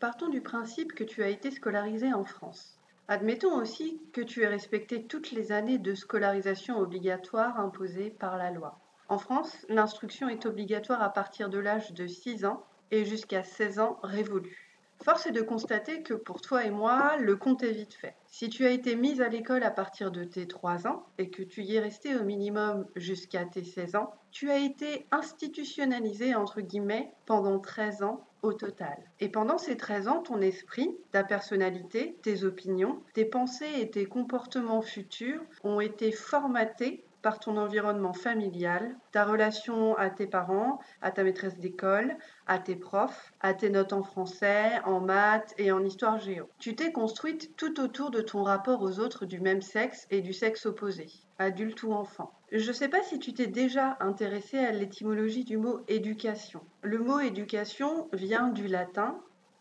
Partons du principe que tu as été scolarisé en France. Admettons aussi que tu aies respecté toutes les années de scolarisation obligatoire imposées par la loi. En France, l'instruction est obligatoire à partir de l'âge de 6 ans et jusqu'à 16 ans révolus. Force est de constater que pour toi et moi, le compte est vite fait. Si tu as été mise à l'école à partir de tes 3 ans et que tu y es resté au minimum jusqu'à tes 16 ans, tu as été institutionnalisé entre guillemets pendant 13 ans au total. Et pendant ces 13 ans, ton esprit, ta personnalité, tes opinions, tes pensées et tes comportements futurs ont été formatés par ton environnement familial, ta relation à tes parents, à ta maîtresse d'école, à tes profs, à tes notes en français, en maths et en histoire géo. Tu t'es construite tout autour de ton rapport aux autres du même sexe et du sexe opposé, adulte ou enfant. Je ne sais pas si tu t'es déjà intéressé à l'étymologie du mot éducation. Le mot éducation vient du latin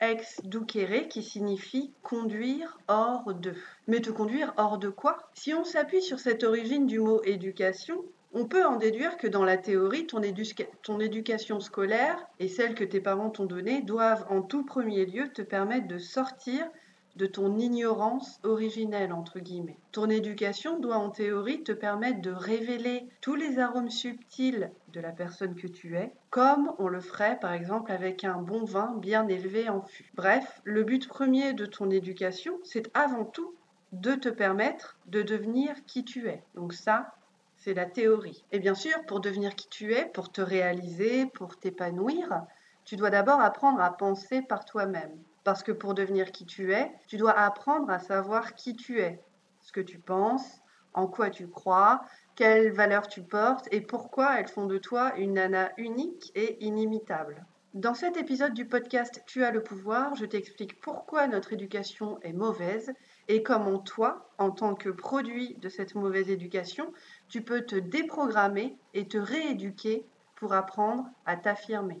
ex ducere qui signifie conduire hors de. Mais te conduire hors de quoi? Si on s'appuie sur cette origine du mot éducation, on peut en déduire que dans la théorie, ton, ton, éducation scolaire et celle que tes parents t'ont donnée doivent en tout premier lieu te permettre de sortir de ton ignorance originelle, entre guillemets. Ton éducation doit en théorie te permettre de révéler tous les arômes subtils de la personne que tu es, comme on le ferait par exemple avec un bon vin bien élevé en fût. Bref, le but premier de ton éducation, c'est avant tout de te permettre de devenir qui tu es. Donc ça, c'est la théorie. Et bien sûr, pour devenir qui tu es, pour te réaliser, pour t'épanouir, tu dois d'abord apprendre à penser par toi-même. Parce que pour devenir qui tu es, tu dois apprendre à savoir qui tu es, ce que tu penses, en quoi tu crois, quelles valeurs tu portes et pourquoi elles font de toi une nana unique et inimitable. Dans cet épisode du podcast Tu as le pouvoir, je t'explique pourquoi notre éducation est mauvaise et comment toi, en tant que produit de cette mauvaise éducation, tu peux te déprogrammer et te rééduquer pour apprendre à t'affirmer.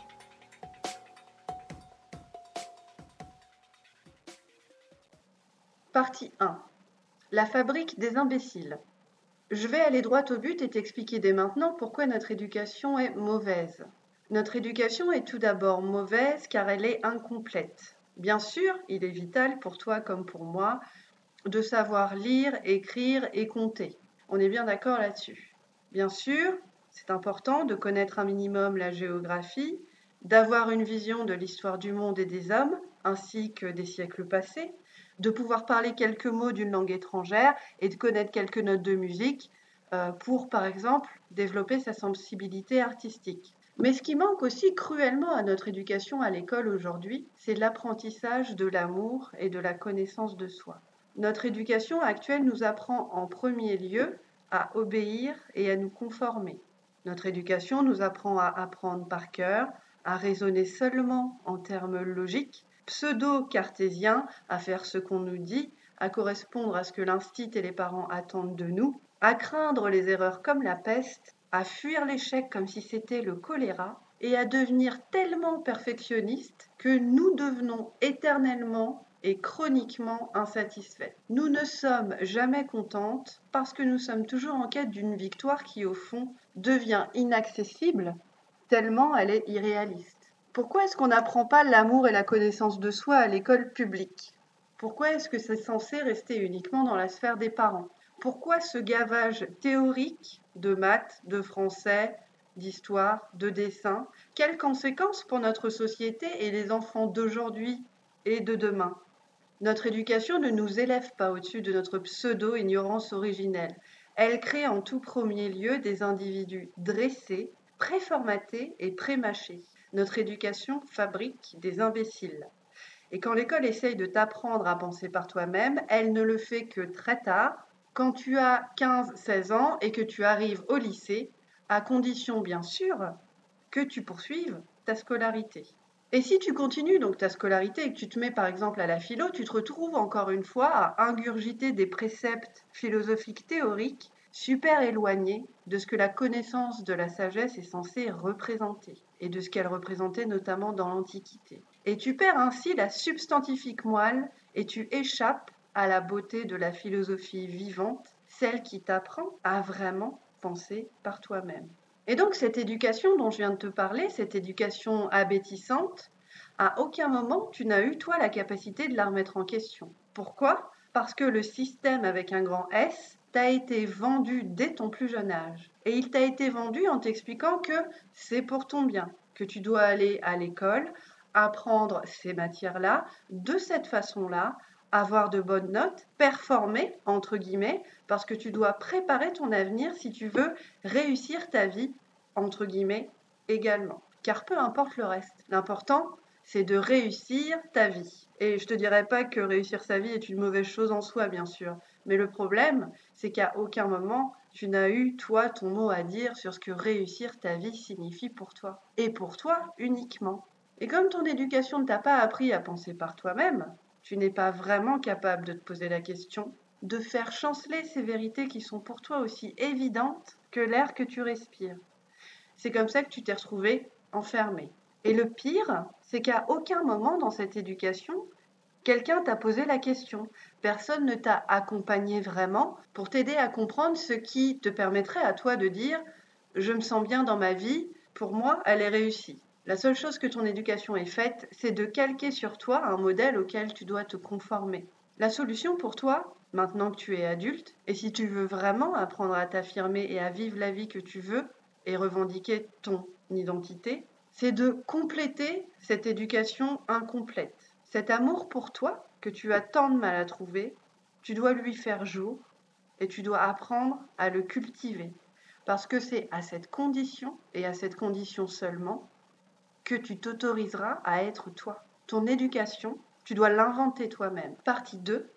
Partie 1. La fabrique des imbéciles. Je vais aller droit au but et t'expliquer dès maintenant pourquoi notre éducation est mauvaise. Notre éducation est tout d'abord mauvaise car elle est incomplète. Bien sûr, il est vital pour toi comme pour moi de savoir lire, écrire et compter. On est bien d'accord là-dessus. Bien sûr, c'est important de connaître un minimum la géographie, d'avoir une vision de l'histoire du monde et des hommes, ainsi que des siècles passés, de pouvoir parler quelques mots d'une langue étrangère et de connaître quelques notes de musique euh, pour, par exemple, développer sa sensibilité artistique. Mais ce qui manque aussi cruellement à notre éducation à l'école aujourd'hui, c'est l'apprentissage de l'amour et de la connaissance de soi. Notre éducation actuelle nous apprend en premier lieu à obéir et à nous conformer. Notre éducation nous apprend à apprendre par cœur, à raisonner seulement en termes logiques, pseudo-cartésien à faire ce qu'on nous dit, à correspondre à ce que l'instit et les parents attendent de nous, à craindre les erreurs comme la peste, à fuir l'échec comme si c'était le choléra, et à devenir tellement perfectionniste que nous devenons éternellement et chroniquement insatisfaits. Nous ne sommes jamais contentes parce que nous sommes toujours en quête d'une victoire qui, au fond, devient inaccessible tellement elle est irréaliste. Pourquoi est-ce qu'on n'apprend pas l'amour et la connaissance de soi à l'école publique? Pourquoi est-ce que c'est censé rester uniquement dans la sphère des parents? Pourquoi ce gavage théorique de maths, de français, d'histoire, de dessin? Quelles conséquences pour notre société et les enfants d'aujourd'hui et de demain? Notre éducation ne nous élève pas au-dessus de notre pseudo-ignorance originelle. Elle crée en tout premier lieu des individus dressés, préformatés et prémâchés. Notre éducation fabrique des imbéciles. Et quand l'école essaye de t'apprendre à penser par toi-même, elle ne le fait que très tard, quand tu as 15-16 ans et que tu arrives au lycée, à condition bien sûr que tu poursuives ta scolarité. Et si tu continues donc ta scolarité et que tu te mets par exemple à la philo, tu te retrouves encore une fois à ingurgiter des préceptes philosophiques théoriques super éloignés de ce que la connaissance de la sagesse est censée représenter et de ce qu'elle représentait notamment dans l'Antiquité. Et tu perds ainsi la substantifique moelle et tu échappes à la beauté de la philosophie vivante, celle qui t'apprend à vraiment penser par toi-même. Et donc cette éducation dont je viens de te parler, cette éducation abétissante, à aucun moment tu n'as eu toi la capacité de la remettre en question. Pourquoi? Parce que le système avec un grand S t'a été vendu dès ton plus jeune âge. Et il t'a été vendu en t'expliquant que c'est pour ton bien, que tu dois aller à l'école, apprendre ces matières-là, de cette façon-là, avoir de bonnes notes, performer, entre guillemets, parce que tu dois préparer ton avenir si tu veux réussir ta vie, entre guillemets, également. Car peu importe le reste, l'important, c'est de réussir ta vie. Et je te dirais pas que réussir sa vie est une mauvaise chose en soi, bien sûr. Mais le problème, c'est qu'à aucun moment, tu n'as eu, toi, ton mot à dire sur ce que réussir ta vie signifie pour toi. Et pour toi uniquement. Et comme ton éducation ne t'a pas appris à penser par toi-même, tu n'es pas vraiment capable de te poser la question, de faire chanceler ces vérités qui sont pour toi aussi évidentes que l'air que tu respires. C'est comme ça que tu t'es retrouvé enfermé. Et le pire, c'est qu'à aucun moment dans cette éducation, quelqu'un t'a posé la question. Personne ne t'a accompagné vraiment pour t'aider à comprendre ce qui te permettrait à toi de dire je me sens bien dans ma vie, pour moi, elle est réussie. La seule chose que ton éducation ait faite, c'est de calquer sur toi un modèle auquel tu dois te conformer. La solution pour toi, maintenant que tu es adulte, et si tu veux vraiment apprendre à t'affirmer et à vivre la vie que tu veux et revendiquer ton identité, c'est de compléter cette éducation incomplète. Cet amour pour toi, que tu as tant de mal à trouver, tu dois lui faire jour et tu dois apprendre à le cultiver. Parce que c'est à cette condition, et à cette condition seulement, que tu t'autoriseras à être toi. Ton éducation, tu dois l'inventer toi-même. Partie 2.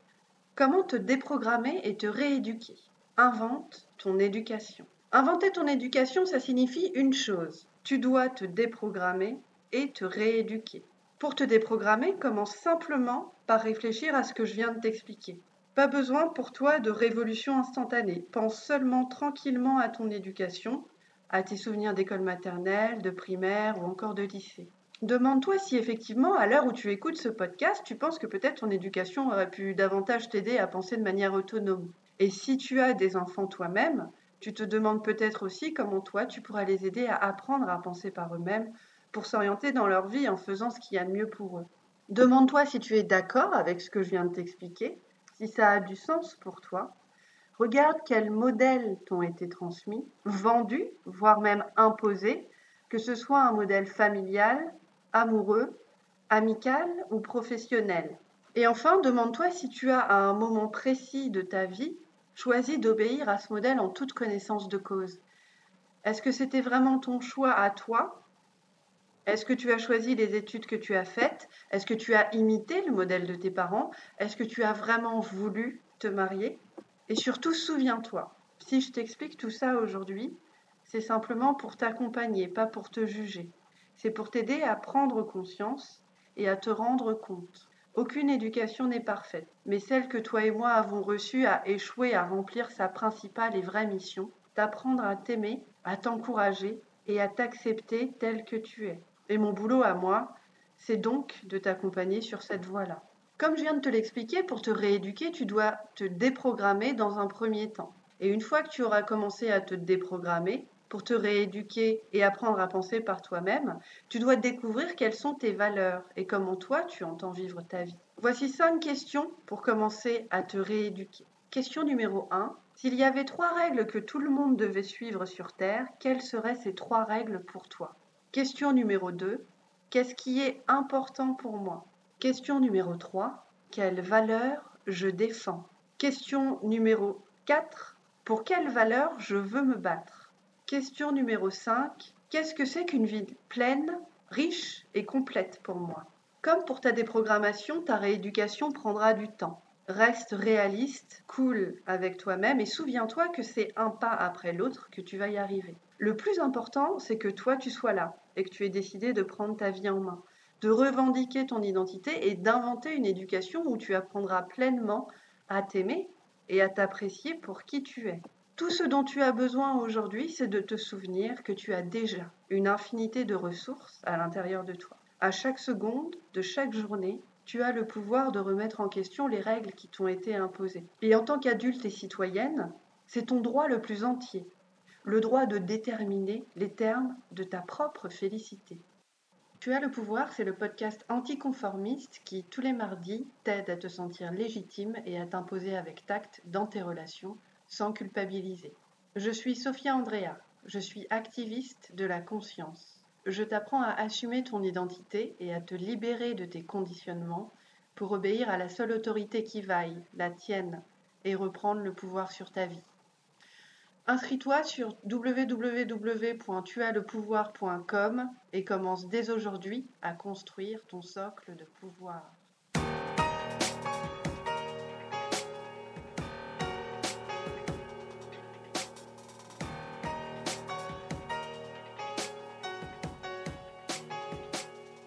Comment te déprogrammer et te rééduquer Invente ton éducation. Inventer ton éducation, ça signifie une chose. Tu dois te déprogrammer et te rééduquer. Pour te déprogrammer, commence simplement par réfléchir à ce que je viens de t'expliquer. Pas besoin pour toi de révolution instantanée. Pense seulement tranquillement à ton éducation à tes souvenirs d'école maternelle, de primaire ou encore de lycée. Demande-toi si effectivement, à l'heure où tu écoutes ce podcast, tu penses que peut-être ton éducation aurait pu davantage t'aider à penser de manière autonome. Et si tu as des enfants toi-même, tu te demandes peut-être aussi comment toi tu pourras les aider à apprendre à penser par eux-mêmes pour s'orienter dans leur vie en faisant ce qu'il y a de mieux pour eux. Demande-toi si tu es d'accord avec ce que je viens de t'expliquer, si ça a du sens pour toi, Regarde quels modèles t'ont été transmis, vendus, voire même imposés, que ce soit un modèle familial, amoureux, amical ou professionnel. Et enfin, demande-toi si tu as à un moment précis de ta vie choisi d'obéir à ce modèle en toute connaissance de cause. Est-ce que c'était vraiment ton choix à toi Est-ce que tu as choisi les études que tu as faites? Est-ce que tu as imité le modèle de tes parents? Est-ce que tu as vraiment voulu te marier? Et surtout, souviens-toi, si je t'explique tout ça aujourd'hui, c'est simplement pour t'accompagner, pas pour te juger. C'est pour t'aider à prendre conscience et à te rendre compte. Aucune éducation n'est parfaite, mais celle que toi et moi avons reçue a échoué à remplir sa principale et vraie mission, d'apprendre à t'aimer, à t'encourager et à t'accepter tel que tu es. Et mon boulot à moi, c'est donc de t'accompagner sur cette voie-là. Comme je viens de te l'expliquer, pour te rééduquer, tu dois te déprogrammer dans un premier temps. Et une fois que tu auras commencé à te déprogrammer, pour te rééduquer et apprendre à penser par toi-même, tu dois découvrir quelles sont tes valeurs et comment toi tu entends vivre ta vie. Voici cinq questions pour commencer à te rééduquer. Question numéro 1. S'il y avait trois règles que tout le monde devait suivre sur Terre, quelles seraient ces trois règles pour toi? Question numéro 2. Qu'est-ce qui est important pour moi? Question numéro 3. Quelle valeur je défends? Question numéro 4. Pour quelle valeur je veux me battre? Question numéro 5. Qu'est-ce que c'est qu'une vie pleine, riche et complète pour moi? Comme pour ta déprogrammation, ta rééducation prendra du temps. Reste réaliste, cool avec toi-même et souviens-toi que c'est un pas après l'autre que tu vas y arriver. Le plus important, c'est que toi, tu sois là et que tu aies décidé de prendre ta vie en main de revendiquer ton identité et d'inventer une éducation où tu apprendras pleinement à t'aimer et à t'apprécier pour qui tu es. Tout ce dont tu as besoin aujourd'hui, c'est de te souvenir que tu as déjà une infinité de ressources à l'intérieur de toi. À chaque seconde de chaque journée, tu as le pouvoir de remettre en question les règles qui t'ont été imposées. Et en tant qu'adulte et citoyenne, c'est ton droit le plus entier, le droit de déterminer les termes de ta propre félicité. Tu as le pouvoir, c'est le podcast anticonformiste qui, tous les mardis, t'aide à te sentir légitime et à t'imposer avec tact dans tes relations, sans culpabiliser. Je suis Sophia Andrea, je suis activiste de la conscience. Je t'apprends à assumer ton identité et à te libérer de tes conditionnements pour obéir à la seule autorité qui vaille, la tienne, et reprendre le pouvoir sur ta vie. Inscris-toi sur www.tuaslepouvoir.com et commence dès aujourd'hui à construire ton socle de pouvoir.